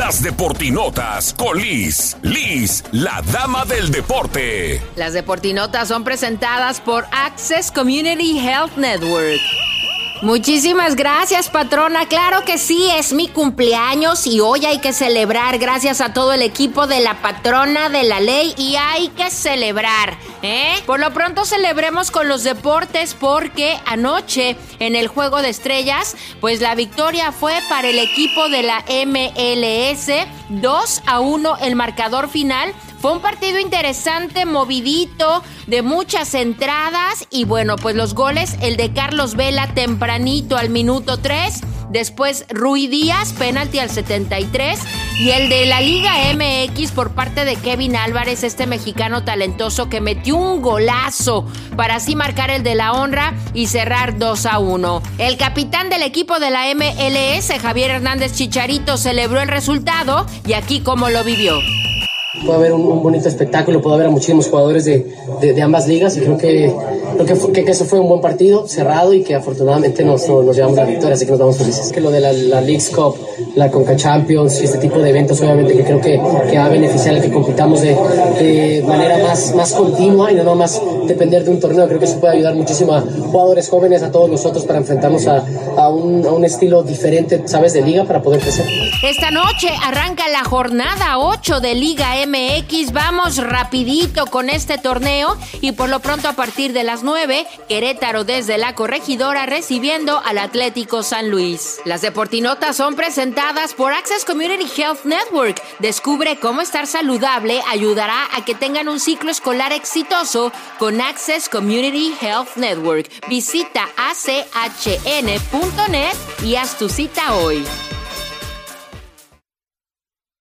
Las Deportinotas con Liz. Liz, la dama del deporte. Las Deportinotas son presentadas por Access Community Health Network. Muchísimas gracias, patrona. Claro que sí, es mi cumpleaños y hoy hay que celebrar gracias a todo el equipo de la patrona de la ley y hay que celebrar, ¿eh? Por lo pronto celebremos con los deportes porque anoche en el Juego de Estrellas, pues la victoria fue para el equipo de la MLS, 2 a 1 el marcador final fue un partido interesante, movidito, de muchas entradas y bueno, pues los goles, el de Carlos Vela tempranito al minuto 3, después Rui Díaz, penalti al 73 y el de la Liga MX por parte de Kevin Álvarez, este mexicano talentoso que metió un golazo para así marcar el de la honra y cerrar 2 a 1. El capitán del equipo de la MLS, Javier Hernández Chicharito, celebró el resultado y aquí cómo lo vivió puede haber un, bonito espectáculo, puede haber a muchísimos jugadores de, de, ambas ligas y creo que, creo que, que, eso fue un buen partido, cerrado y que afortunadamente nos, nos, llevamos la victoria, así que nos vamos felices. Que lo de la, la Leagues Cup, la Conca Champions y este tipo de eventos obviamente que creo que, que va a beneficiar a que compitamos de, de, manera más, más continua y no más depender de un torneo, creo que eso puede ayudar muchísimo a jugadores jóvenes, a todos nosotros para enfrentarnos a, a, un, a un estilo diferente, ¿sabes?, de liga para poder crecer. Esta noche arranca la jornada 8 de Liga MX. Vamos rapidito con este torneo y por lo pronto a partir de las 9, Querétaro desde la corregidora recibiendo al Atlético San Luis. Las deportinotas son presentadas por Access Community Health Network. Descubre cómo estar saludable ayudará a que tengan un ciclo escolar exitoso con Access Community Health Network. Visita achn.net y haz tu cita hoy.